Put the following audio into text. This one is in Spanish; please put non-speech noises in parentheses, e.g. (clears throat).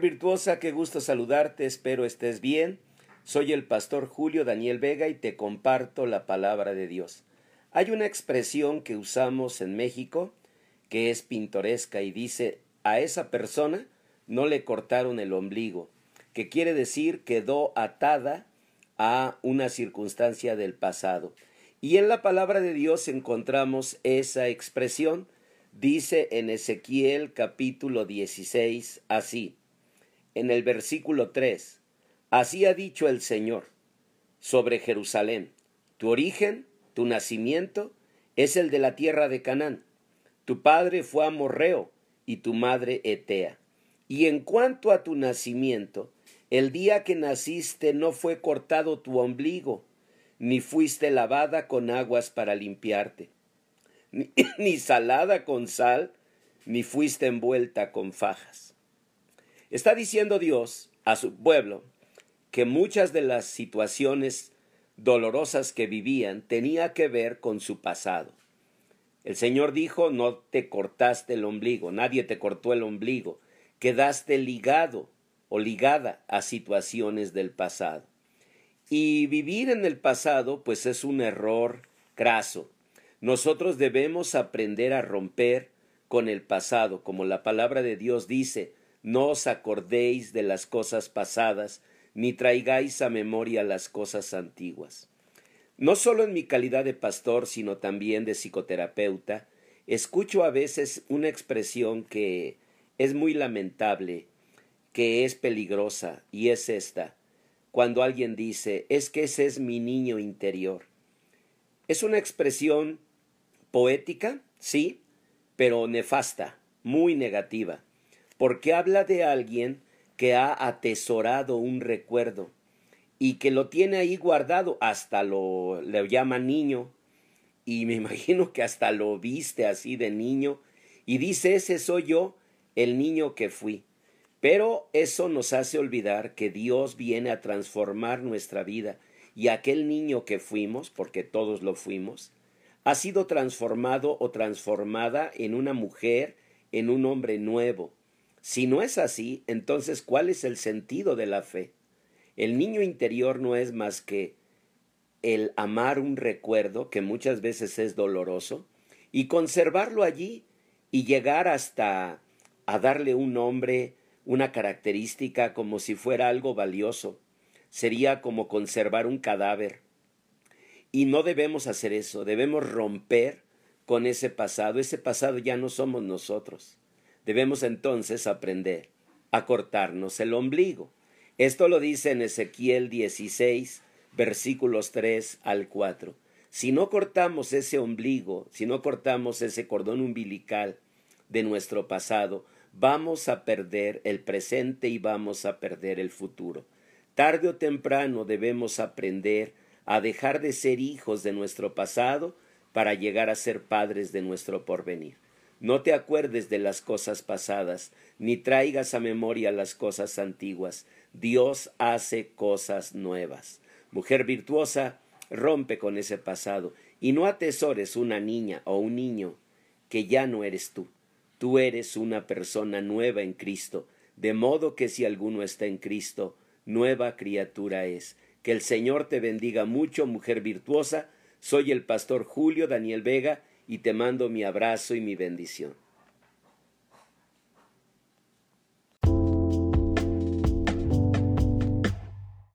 Virtuosa, qué gusto saludarte, espero estés bien. Soy el pastor Julio Daniel Vega y te comparto la palabra de Dios. Hay una expresión que usamos en México que es pintoresca y dice a esa persona no le cortaron el ombligo, que quiere decir quedó atada a una circunstancia del pasado. Y en la palabra de Dios encontramos esa expresión, dice en Ezequiel capítulo 16 así, en el versículo 3, así ha dicho el Señor sobre Jerusalén, tu origen, tu nacimiento, es el de la tierra de Canaán, tu padre fue amorreo y tu madre etea. Y en cuanto a tu nacimiento, el día que naciste no fue cortado tu ombligo, ni fuiste lavada con aguas para limpiarte, ni, (clears throat) ni salada con sal, ni fuiste envuelta con fajas. Está diciendo Dios a su pueblo que muchas de las situaciones dolorosas que vivían tenía que ver con su pasado. El Señor dijo, no te cortaste el ombligo, nadie te cortó el ombligo, quedaste ligado o ligada a situaciones del pasado. Y vivir en el pasado, pues es un error craso. Nosotros debemos aprender a romper con el pasado, como la palabra de Dios dice, no os acordéis de las cosas pasadas, ni traigáis a memoria las cosas antiguas. No solo en mi calidad de pastor, sino también de psicoterapeuta, escucho a veces una expresión que es muy lamentable, que es peligrosa, y es esta, cuando alguien dice, es que ese es mi niño interior. Es una expresión poética, sí, pero nefasta, muy negativa porque habla de alguien que ha atesorado un recuerdo y que lo tiene ahí guardado, hasta lo le llama niño, y me (laughs) imagino que hasta lo viste así de niño, y dice, ese soy yo, el niño que fui. Pero eso nos hace olvidar que Dios viene a transformar nuestra vida, y aquel niño que fuimos, porque todos lo fuimos, ha sido transformado o transformada en una mujer, en un hombre nuevo, si no es así, entonces ¿cuál es el sentido de la fe? El niño interior no es más que el amar un recuerdo que muchas veces es doloroso y conservarlo allí y llegar hasta a darle un nombre, una característica como si fuera algo valioso. Sería como conservar un cadáver. Y no debemos hacer eso, debemos romper con ese pasado. Ese pasado ya no somos nosotros. Debemos entonces aprender a cortarnos el ombligo. Esto lo dice en Ezequiel 16, versículos 3 al 4. Si no cortamos ese ombligo, si no cortamos ese cordón umbilical de nuestro pasado, vamos a perder el presente y vamos a perder el futuro. Tarde o temprano debemos aprender a dejar de ser hijos de nuestro pasado para llegar a ser padres de nuestro porvenir. No te acuerdes de las cosas pasadas, ni traigas a memoria las cosas antiguas. Dios hace cosas nuevas. Mujer virtuosa, rompe con ese pasado y no atesores una niña o un niño que ya no eres tú. Tú eres una persona nueva en Cristo, de modo que si alguno está en Cristo, nueva criatura es. Que el Señor te bendiga mucho, mujer virtuosa. Soy el pastor Julio Daniel Vega y te mando mi abrazo y mi bendición.